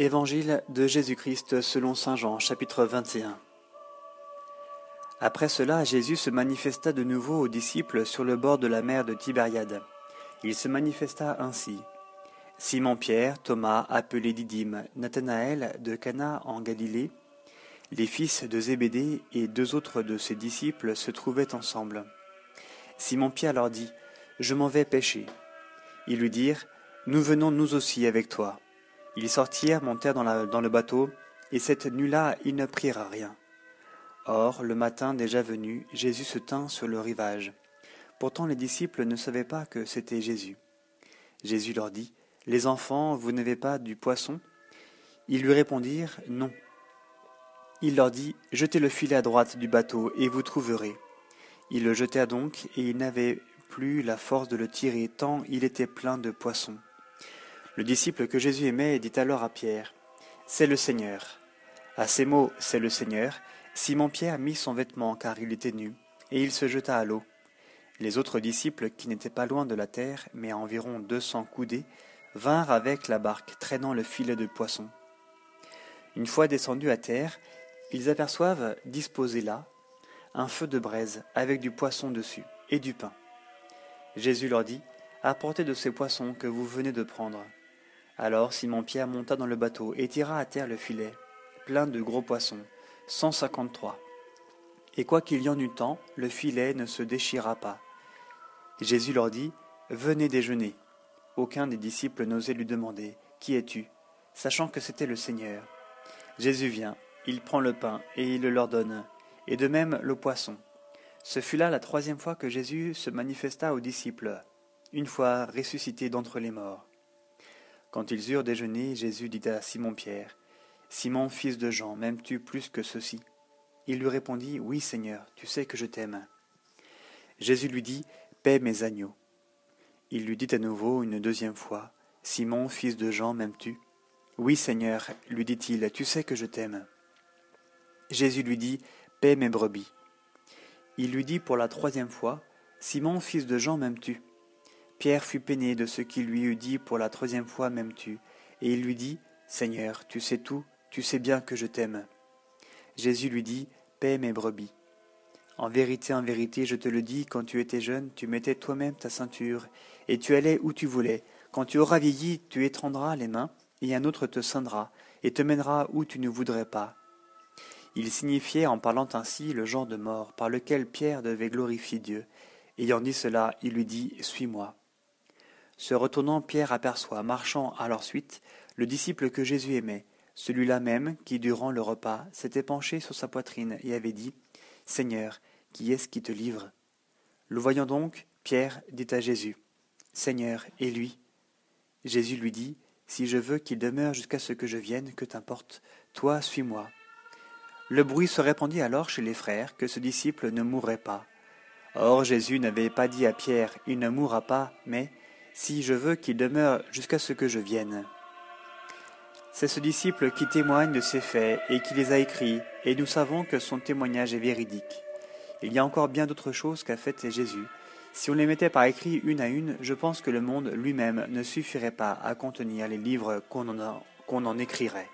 Évangile de Jésus-Christ selon Saint Jean chapitre 21 Après cela, Jésus se manifesta de nouveau aux disciples sur le bord de la mer de Tibériade. Il se manifesta ainsi. Simon-Pierre, Thomas, appelé Didyme, Nathanaël de Cana en Galilée, les fils de Zébédée et deux autres de ses disciples se trouvaient ensemble. Simon-Pierre leur dit, Je m'en vais pêcher. Ils lui dirent, Nous venons nous aussi avec toi. Ils sortirent, montèrent dans, le bateau, et cette nuit-là ils ne prirent rien. Or, le matin déjà venu, Jésus se tint sur le rivage. Pourtant les disciples ne savaient pas que c'était Jésus. Jésus leur dit, Les enfants, vous n'avez pas du poisson? Ils lui répondirent, Non. Il leur dit, Jetez le filet à droite du bateau, et vous trouverez. Ils le jetèrent donc, et ils n'avaient plus la force de le tirer, tant il était plein de poissons. Le disciple que Jésus aimait dit alors à Pierre, C'est le Seigneur. À ces mots, C'est le Seigneur, Simon-Pierre mit son vêtement car il était nu, et il se jeta à l'eau. Les autres disciples, qui n'étaient pas loin de la terre, mais à environ deux cents coudées, vinrent avec la barque, traînant le filet de poisson. Une fois descendus à terre, ils aperçoivent, disposé là, un feu de braise avec du poisson dessus et du pain. Jésus leur dit, Apportez de ces poissons que vous venez de prendre. Alors Simon-Pierre monta dans le bateau et tira à terre le filet, plein de gros poissons, cent cinquante-trois. Et quoi qu'il y en eût tant, le filet ne se déchira pas. Jésus leur dit, Venez déjeuner. Aucun des disciples n'osait lui demander, Qui es-tu? Sachant que c'était le Seigneur. Jésus vient, il prend le pain et il le leur donne, et de même le poisson. Ce fut là la troisième fois que Jésus se manifesta aux disciples, une fois ressuscité d'entre les morts. Quand ils eurent déjeuné, Jésus dit à Simon-Pierre, Simon, fils de Jean, m'aimes-tu plus que ceci? Il lui répondit, Oui, Seigneur, tu sais que je t'aime. Jésus lui dit, Paix mes agneaux. Il lui dit à nouveau une deuxième fois, Simon, fils de Jean, m'aimes-tu Oui, Seigneur, lui dit-il, tu sais que je t'aime. Jésus lui dit, Paix mes brebis. Il lui dit pour la troisième fois, Simon, fils de Jean, m'aimes-tu? Pierre fut peiné de ce qu'il lui eut dit pour la troisième fois m'aimes-tu Et il lui dit, Seigneur, tu sais tout, tu sais bien que je t'aime. Jésus lui dit, Paix mes brebis. En vérité, en vérité, je te le dis, quand tu étais jeune, tu mettais toi-même ta ceinture, et tu allais où tu voulais. Quand tu auras vieilli, tu étendras les mains, et un autre te ceindra, et te mènera où tu ne voudrais pas. Il signifiait en parlant ainsi le genre de mort par lequel Pierre devait glorifier Dieu. Ayant dit cela, il lui dit, Suis-moi. Se retournant, Pierre aperçoit, marchant à leur suite, le disciple que Jésus aimait, celui-là même qui, durant le repas, s'était penché sur sa poitrine et avait dit Seigneur, qui est-ce qui te livre? Le voyant donc, Pierre dit à Jésus Seigneur, et lui? Jésus lui dit Si je veux qu'il demeure jusqu'à ce que je vienne, que t'importe Toi, suis-moi. Le bruit se répandit alors chez les frères que ce disciple ne mourrait pas. Or Jésus n'avait pas dit à Pierre Il ne mourra pas, mais si je veux qu'il demeure jusqu'à ce que je vienne. C'est ce disciple qui témoigne de ces faits et qui les a écrits, et nous savons que son témoignage est véridique. Il y a encore bien d'autres choses qu'a faites Jésus. Si on les mettait par écrit une à une, je pense que le monde lui-même ne suffirait pas à contenir les livres qu'on en, en écrirait.